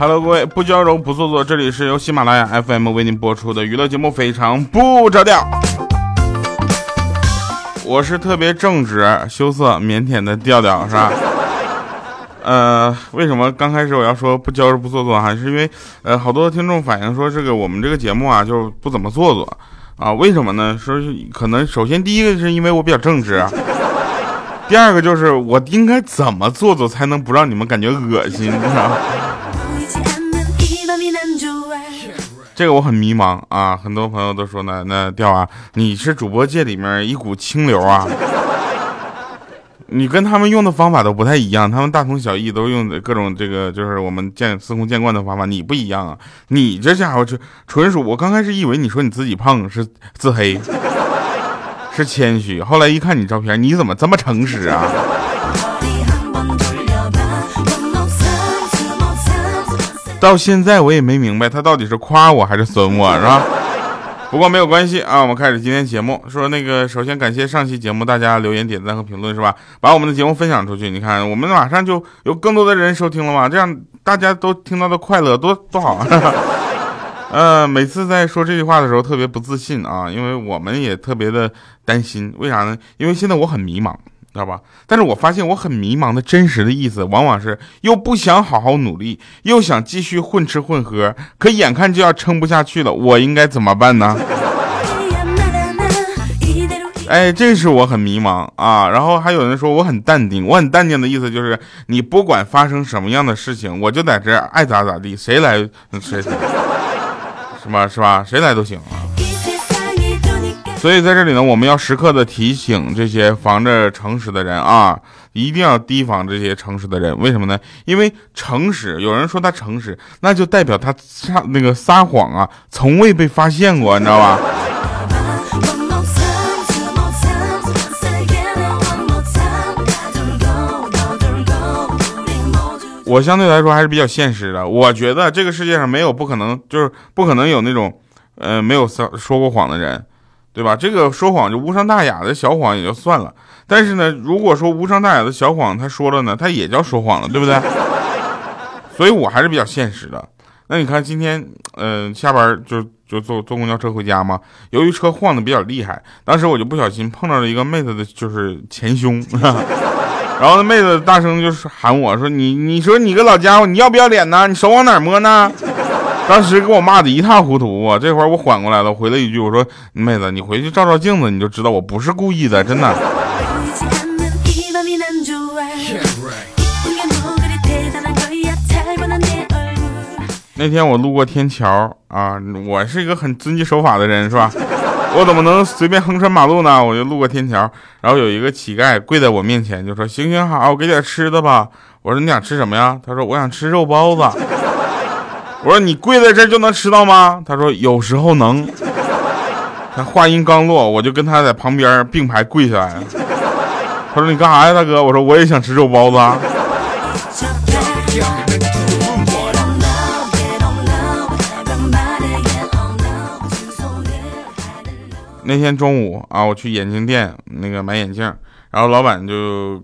Hello，各位不娇柔不做作，这里是由喜马拉雅 FM 为您播出的娱乐节目《非常不着调》。我是特别正直、羞涩、腼腆的调调，是吧？呃，为什么刚开始我要说不娇柔不做作？哈是因为呃，好多听众反映说这个我们这个节目啊，就不怎么做作啊？为什么呢？说是可能首先第一个是因为我比较正直，第二个就是我应该怎么做作才能不让你们感觉恶心，你知道吗？这个我很迷茫啊，很多朋友都说呢，那调啊，你是主播界里面一股清流啊，你跟他们用的方法都不太一样，他们大同小异，都用的各种这个就是我们见司空见惯的方法，你不一样啊，你这家伙就纯属，我刚开始以为你说你自己胖是自黑，是谦虚，后来一看你照片，你怎么这么诚实啊？到现在我也没明白他到底是夸我还是损我，是吧？不过没有关系啊，我们开始今天节目。说那个，首先感谢上期节目大家留言、点赞和评论，是吧？把我们的节目分享出去，你看我们马上就有更多的人收听了嘛，这样大家都听到的快乐，多多好啊！呃，每次在说这句话的时候特别不自信啊，因为我们也特别的担心，为啥呢？因为现在我很迷茫。知道吧？但是我发现我很迷茫的真实的意思，往往是又不想好好努力，又想继续混吃混喝，可眼看就要撑不下去了，我应该怎么办呢？哎，这是我很迷茫啊。然后还有人说我很淡定，我很淡定的意思就是，你不管发生什么样的事情，我就在这爱咋咋地，谁来谁，是吧？是吧？谁来都行啊。所以在这里呢，我们要时刻的提醒这些防着诚实的人啊，一定要提防这些诚实的人。为什么呢？因为诚实，有人说他诚实，那就代表他撒那个撒谎啊，从未被发现过，你知道吧？我相对来说还是比较现实的，我觉得这个世界上没有不可能，就是不可能有那种，呃，没有撒说过谎的人。对吧？这个说谎就无伤大雅的小谎也就算了，但是呢，如果说无伤大雅的小谎他说了呢，他也叫说谎了，对不对？所以我还是比较现实的。那你看今天，嗯，下班就就坐坐公交车回家嘛。由于车晃的比较厉害，当时我就不小心碰到了一个妹子的，就是前胸，然后那妹子大声就是喊我说：“你你说你个老家伙，你要不要脸呢？你手往哪摸呢？”当时给我骂的一塌糊涂啊！这会儿我缓过来了，回了一句：“我说妹子，你回去照照镜子，你就知道我不是故意的，真的。”那天我路过天桥啊，我是一个很遵纪守法的人，是吧？我怎么能随便横穿马路呢？我就路过天桥，然后有一个乞丐跪在我面前，就说：“行行好，我给点吃的吧。”我说：“你想吃什么呀？”他说：“我想吃肉包子。”我说你跪在这就能吃到吗？他说有时候能。他话音刚落，我就跟他在旁边并排跪下来了。他说你干啥呀，大哥？我说我也想吃肉包子。那天中午啊，我去眼镜店那个买眼镜，然后老板就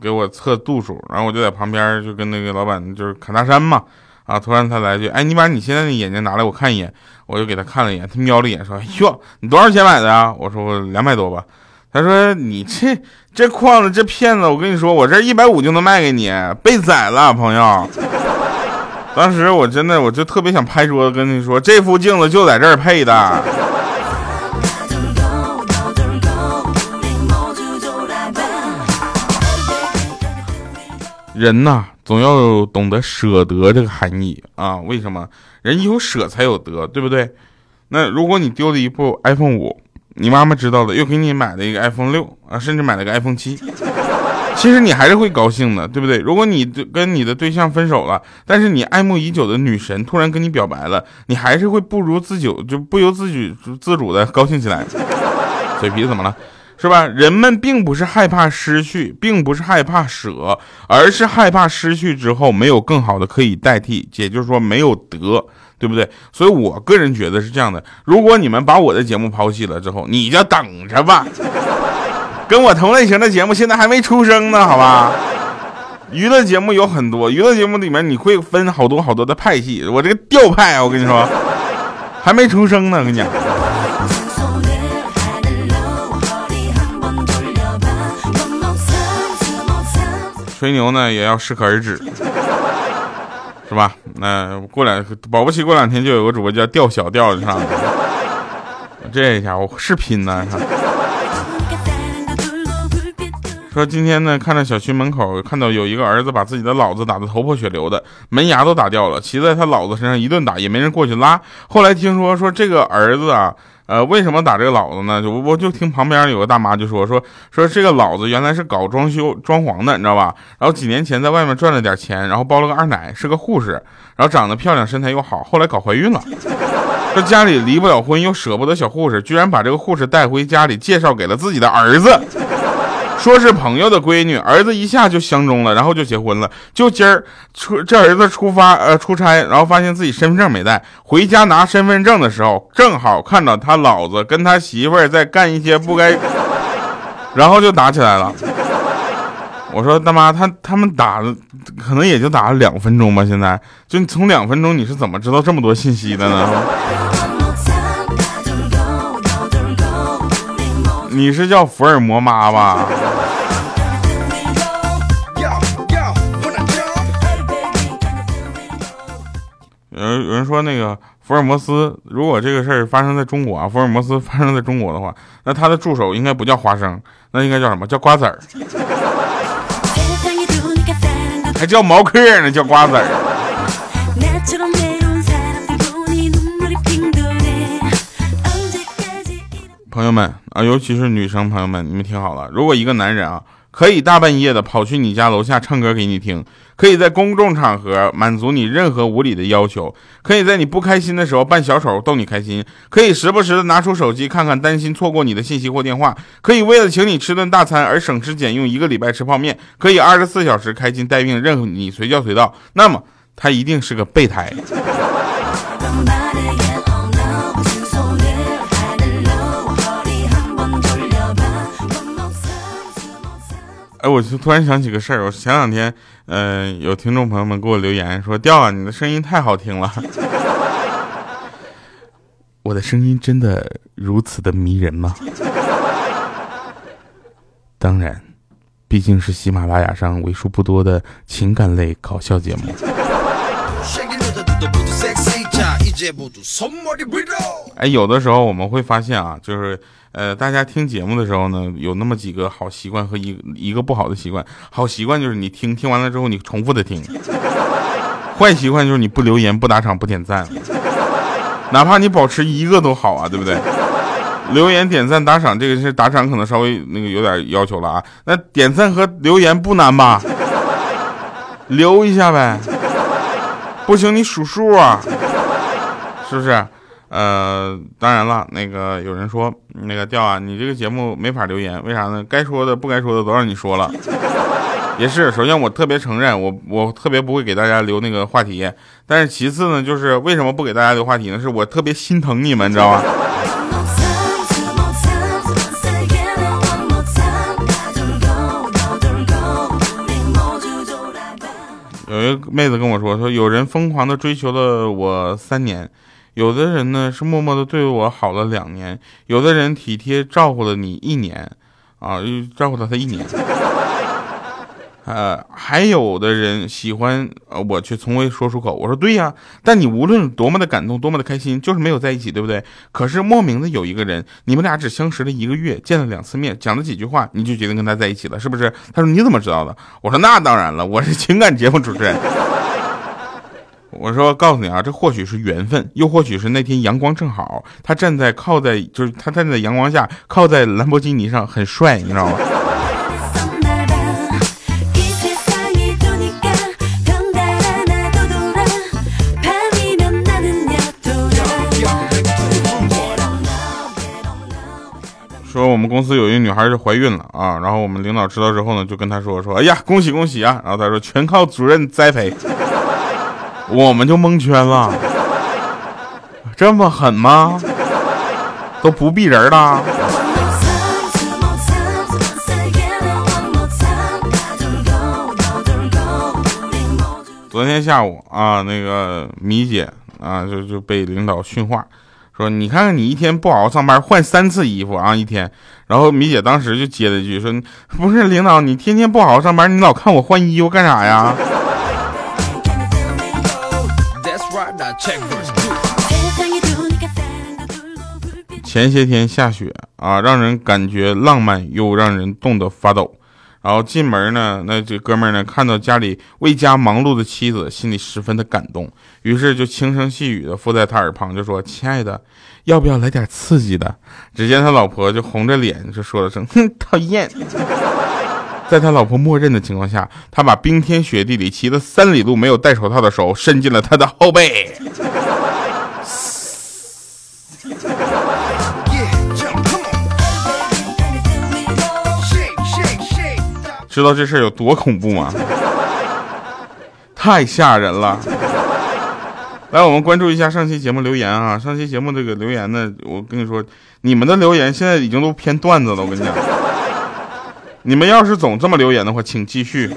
给我测度数，然后我就在旁边就跟那个老板就是侃大山嘛。啊！突然他来句：“哎，你把你现在的眼镜拿来，我看一眼。”我就给他看了一眼，他瞄了一眼说：“哟，你多少钱买的啊？”我说：“我两百多吧。”他说：“你这这框子，这骗子！我跟你说，我这一百五就能卖给你，被宰了，朋友。”当时我真的，我就特别想拍桌子跟你说：“这副镜子就在这儿配的。”人呐。总要懂得舍得这个含义啊！为什么人有舍才有得，对不对？那如果你丢了一部 iPhone 五，你妈妈知道了，又给你买了一个 iPhone 六啊，甚至买了个 iPhone 七，其实你还是会高兴的，对不对？如果你跟你的对象分手了，但是你爱慕已久的女神突然跟你表白了，你还是会不如自久，就不由自主自主的高兴起来。嘴皮怎么了？是吧？人们并不是害怕失去，并不是害怕舍，而是害怕失去之后没有更好的可以代替，也就是说没有得，对不对？所以我个人觉得是这样的：如果你们把我的节目抛弃了之后，你就等着吧。跟我同类型的节目现在还没出生呢，好吧？娱乐节目有很多，娱乐节目里面你会分好多好多的派系。我这个调派，我跟你说，还没出生呢，我跟你讲。吹牛呢也要适可而止，是吧？那过两保不齐过两天就有个主播叫吊小调，是吧？这一下我是拼呢。说今天呢，看到小区门口看到有一个儿子把自己的老子打得头破血流的，门牙都打掉了，骑在他老子身上一顿打，也没人过去拉。后来听说说这个儿子啊。呃，为什么打这个老子呢？就我就听旁边有个大妈就说说说这个老子原来是搞装修装潢的，你知道吧？然后几年前在外面赚了点钱，然后包了个二奶，是个护士，然后长得漂亮，身材又好，后来搞怀孕了。这家里离不了婚，又舍不得小护士，居然把这个护士带回家里，介绍给了自己的儿子。说是朋友的闺女，儿子一下就相中了，然后就结婚了。就今儿出这儿子出发呃出差，然后发现自己身份证没带，回家拿身份证的时候，正好看到他老子跟他媳妇儿在干一些不该，然后就打起来了。我说大妈，他他们打了，可能也就打了两分钟吧。现在就从两分钟，你是怎么知道这么多信息的呢？你是叫福尔摩妈吧？人有人说那个福尔摩斯，如果这个事儿发生在中国啊，福尔摩斯 发生在中国的话，那他的助手应该不叫花生，那应该叫什么叫瓜子儿？还叫毛嗑呢，叫瓜子儿。朋友们啊，尤其是女生朋友们，你们听好了，如果一个男人啊，可以大半夜的跑去你家楼下唱歌给你听，可以在公众场合满足你任何无理的要求，可以在你不开心的时候扮小丑逗你开心，可以时不时的拿出手机看看，担心错过你的信息或电话，可以为了请你吃顿大餐而省吃俭用一个礼拜吃泡面，可以二十四小时开心待命，任何你随叫随到，那么他一定是个备胎。哎，我就突然想起个事儿，我前两天，嗯，有听众朋友们给我留言说：“调啊，你的声音太好听了。”我的声音真的如此的迷人吗？当然，毕竟是喜马拉雅上为数不多的情感类搞笑节目。哎，有的时候我们会发现啊，就是。呃，大家听节目的时候呢，有那么几个好习惯和一一个不好的习惯。好习惯就是你听听完了之后你重复的听，坏习惯就是你不留言、不打赏、不点赞，哪怕你保持一个都好啊，对不对？留言、点赞、打赏，这个是打赏可能稍微那个有点要求了啊。那点赞和留言不难吧？留一下呗，不行你数数啊，是不是？呃，当然了，那个有人说，那个调啊，你这个节目没法留言，为啥呢？该说的、不该说的都让你说了。也是，首先我特别承认，我我特别不会给大家留那个话题，但是其次呢，就是为什么不给大家留话题呢？是我特别心疼你们，你知道吗？有一个妹子跟我说，说有人疯狂的追求了我三年。有的人呢是默默的对我好了两年，有的人体贴照顾了你一年，啊，照顾了他一年，呃，还有的人喜欢我却从未说出口。我说对呀，但你无论多么的感动，多么的开心，就是没有在一起，对不对？可是莫名的有一个人，你们俩只相识了一个月，见了两次面，讲了几句话，你就决定跟他在一起了，是不是？他说你怎么知道的？我说那当然了，我是情感节目主持人。我说，告诉你啊，这或许是缘分，又或许是那天阳光正好，他站在靠在，就是他站在阳光下，靠在兰博基尼上，很帅，你知道吗？说我们公司有一女孩就怀孕了啊，然后我们领导知道之后呢，就跟他说说，哎呀，恭喜恭喜啊！然后他说，全靠主任栽培。我们就蒙圈了，这么狠吗？都不避人了。昨天下午啊，那个米姐啊，就就被领导训话，说你看看你一天不好好上班，换三次衣服啊一天。然后米姐当时就接了一句说，不是领导，你天天不好好上班，你老看我换衣服干啥呀？前些天下雪啊，让人感觉浪漫又让人冻得发抖。然后进门呢，那这哥们呢看到家里为家忙碌的妻子，心里十分的感动，于是就轻声细语的附在他耳旁，就说：“亲爱的，要不要来点刺激的？”只见他老婆就红着脸就说了声：“哼，讨厌。”在他老婆默认的情况下，他把冰天雪地里骑了三里路没有戴手套的手伸进了他的后背。知道这事儿有多恐怖吗？太吓人了！来，我们关注一下上期节目留言啊。上期节目这个留言呢，我跟你说，你们的留言现在已经都偏段子了。我跟你讲，你们要是总这么留言的话，请继续。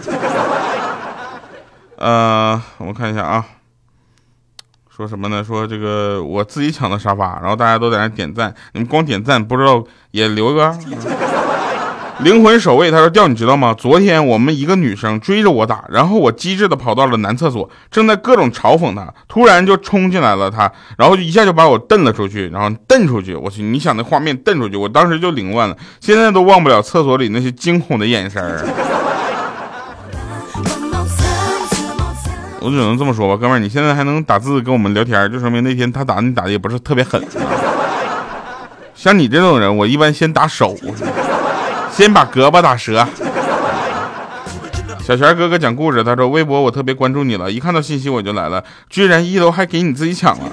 呃，我看一下啊，说什么呢？说这个我自己抢的沙发，然后大家都在那点赞，你们光点赞不知道也留个。灵魂守卫，他说：“调，你知道吗？昨天我们一个女生追着我打，然后我机智的跑到了男厕所，正在各种嘲讽她，突然就冲进来了她，然后就一下就把我蹬了出去，然后蹬出去。我去，你想那画面蹬出去，我当时就凌乱了，现在都忘不了厕所里那些惊恐的眼神儿。我只能这么说吧，哥们儿，你现在还能打字跟我们聊天，就说明那天他打你打的也不是特别狠。像你这种人，我一般先打手。”先把胳膊打折。小泉哥哥讲故事，他说微博我特别关注你了，一看到信息我就来了，居然一楼还给你自己抢了。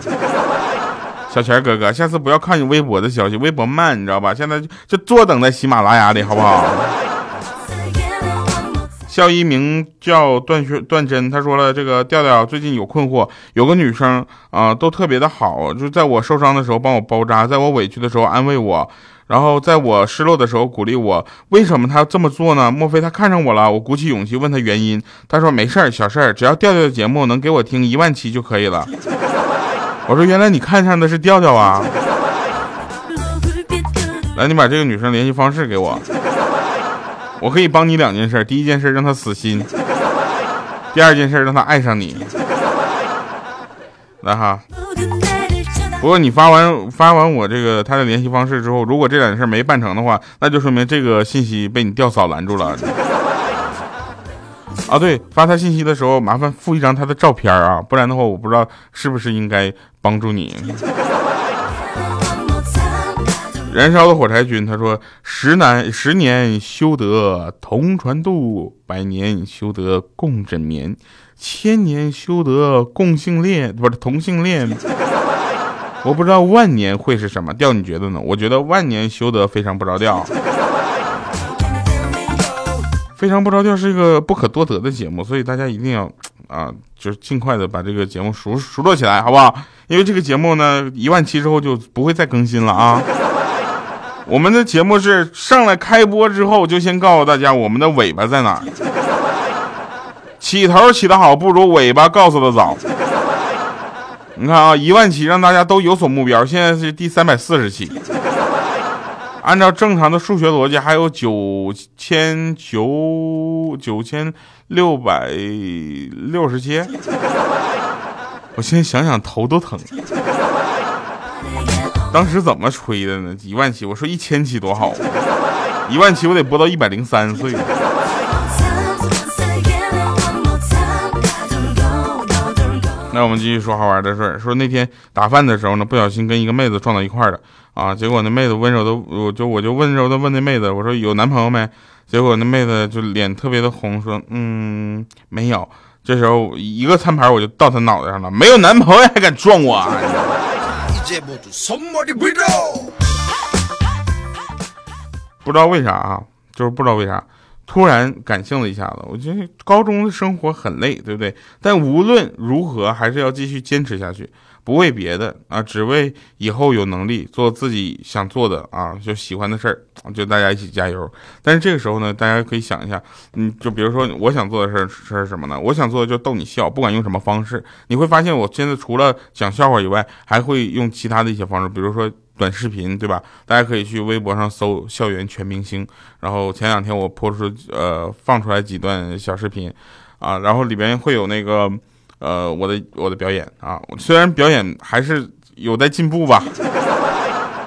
小泉哥哥，下次不要看你微博的消息，微博慢，你知道吧？现在就坐等在喜马拉雅里，好不好？校医名叫段学段真，他说了，这个调调最近有困惑，有个女生啊，都特别的好，就在我受伤的时候帮我包扎，在我委屈的时候安慰我。然后在我失落的时候鼓励我，为什么他这么做呢？莫非他看上我了？我鼓起勇气问他原因，他说没事儿，小事儿，只要调调的节目能给我听一万期就可以了。我说原来你看上的是调调啊！来，你把这个女生联系方式给我，我可以帮你两件事：第一件事让她死心，第二件事让她爱上你。来哈。不过你发完发完我这个他的联系方式之后，如果这两件事没办成的话，那就说明这个信息被你吊嫂拦住了。啊，对，发他信息的时候麻烦附一张他的照片啊，不然的话我不知道是不是应该帮助你。燃烧的火柴君他说：十难十年修得同船渡，百年修得共枕眠，千年修得共性恋，不是同性恋。我不知道万年会是什么调，你觉得呢？我觉得万年修得非常不着调，非常不着调是一个不可多得的节目，所以大家一定要啊，就是尽快的把这个节目熟熟络起来，好不好？因为这个节目呢，一万期之后就不会再更新了啊。我们的节目是上来开播之后就先告诉大家我们的尾巴在哪，起头起得好不如尾巴告诉的早。你看啊，一万期让大家都有所目标，现在是第三百四十期。按照正常的数学逻辑，还有九千九九千六百六十期。我现在想想头都疼。当时怎么吹的呢？一万期，我说一千期多好，一万期我得播到一百零三岁。那我们继续说好玩的事儿。说那天打饭的时候呢，不小心跟一个妹子撞到一块儿了啊。结果那妹子温柔的，我就我就温柔的问那妹子，我说有男朋友没？结果那妹子就脸特别的红，说嗯没有。这时候一个餐盘我就到她脑袋上了，没有男朋友还敢撞我？啊不知道为啥啊，就是不知道为啥。突然感性了一下子，我觉得高中的生活很累，对不对？但无论如何，还是要继续坚持下去。不为别的啊，只为以后有能力做自己想做的啊，就喜欢的事儿，就大家一起加油。但是这个时候呢，大家可以想一下，嗯，就比如说我想做的事儿是什么呢？我想做的就逗你笑，不管用什么方式。你会发现，我现在除了讲笑话以外，还会用其他的一些方式，比如说短视频，对吧？大家可以去微博上搜“校园全明星”，然后前两天我播出呃放出来几段小视频，啊，然后里边会有那个。呃，我的我的表演啊，虽然表演还是有待进步吧，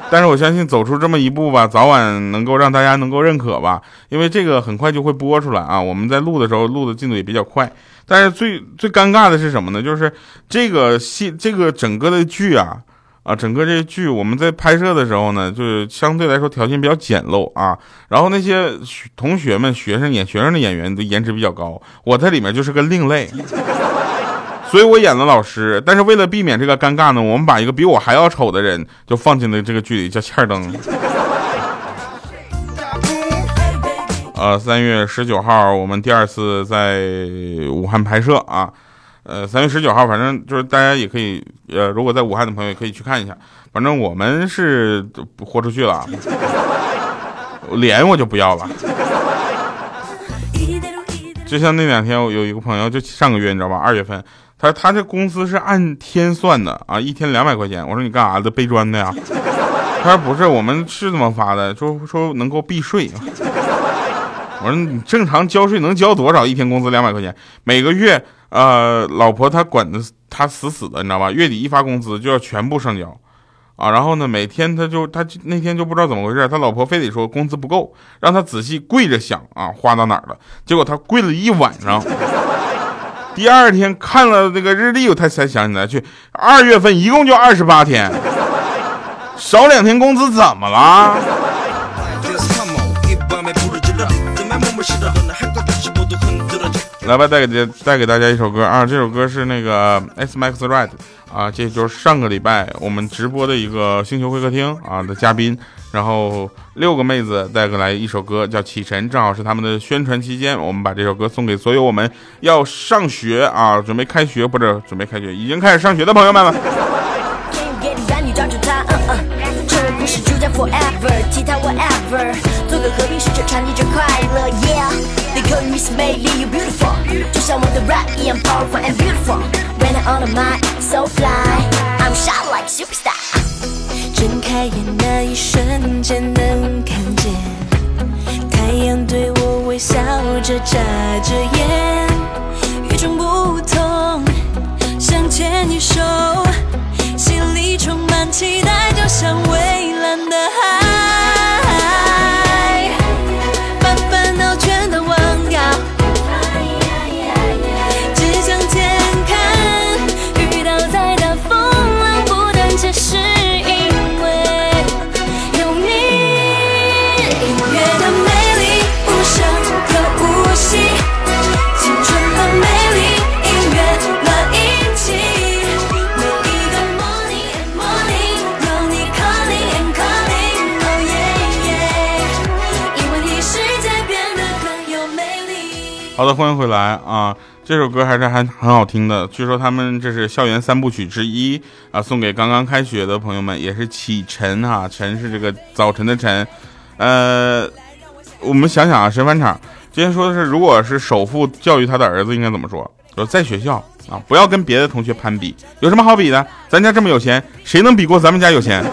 但是我相信走出这么一步吧，早晚能够让大家能够认可吧。因为这个很快就会播出来啊，我们在录的时候录的进度也比较快。但是最最尴尬的是什么呢？就是这个戏，这个整个的剧啊啊，整个这个剧我们在拍摄的时候呢，就是相对来说条件比较简陋啊。然后那些同学们、学生演学生的演员的颜值比较高，我在里面就是个另类。所以我演了老师，但是为了避免这个尴尬呢，我们把一个比我还要丑的人就放进了这个剧里，叫欠灯。呃，三月十九号我们第二次在武汉拍摄啊，呃，三月十九号，反正就是大家也可以，呃，如果在武汉的朋友也可以去看一下，反正我们是豁出去了，脸我就不要了。就像那两天我有一个朋友，就上个月你知道吧，二月份。他他这工资是按天算的啊，一天两百块钱。我说你干啥的？背砖的呀？他说不是，我们是这么发的，说说能够避税。我说你正常交税能交多少？一天工资两百块钱，每个月呃，老婆她管的他死死的，你知道吧？月底一发工资就要全部上交啊。然后呢，每天他就他那天就不知道怎么回事，他老婆非得说工资不够，让他仔细跪着想啊，花到哪儿了？结果他跪了一晚上。第二天看了那个日历，他才想起来去。二月份一共就二十八天，少两天工资怎么了？来吧，带给大带给大家一首歌啊！这首歌是那个 S Max Red 啊，这就是上个礼拜我们直播的一个星球会客厅啊的嘉宾。然后六个妹子带过来一首歌，叫《启程》，正好是他们的宣传期间，我们把这首歌送给所有我们要上学啊，准备开学不是准备开学，已经开始上学的朋友们了。forever，吉他 whatever，做个和平使者，传递着快乐。Yeah，they call me so 美丽，you beautiful，就像我的 rap 一样 powerful and beautiful。When I'm on a mic so fly，I'm shot like superstar。睁开眼那一瞬间能看见，太阳对我微笑着眨着眼。好的，欢迎回来啊！这首歌还是还很好听的。据说他们这是校园三部曲之一啊，送给刚刚开学的朋友们，也是启程哈。晨是这个早晨的晨。呃，我们想想啊，神返场今天说的是，如果是首富教育他的儿子，应该怎么说？说在学校啊，不要跟别的同学攀比。有什么好比的？咱家这么有钱，谁能比过咱们家有钱？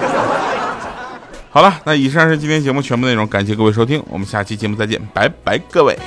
好了，那以上是今天节目全部内容，感谢各位收听，我们下期节目再见，拜拜，各位。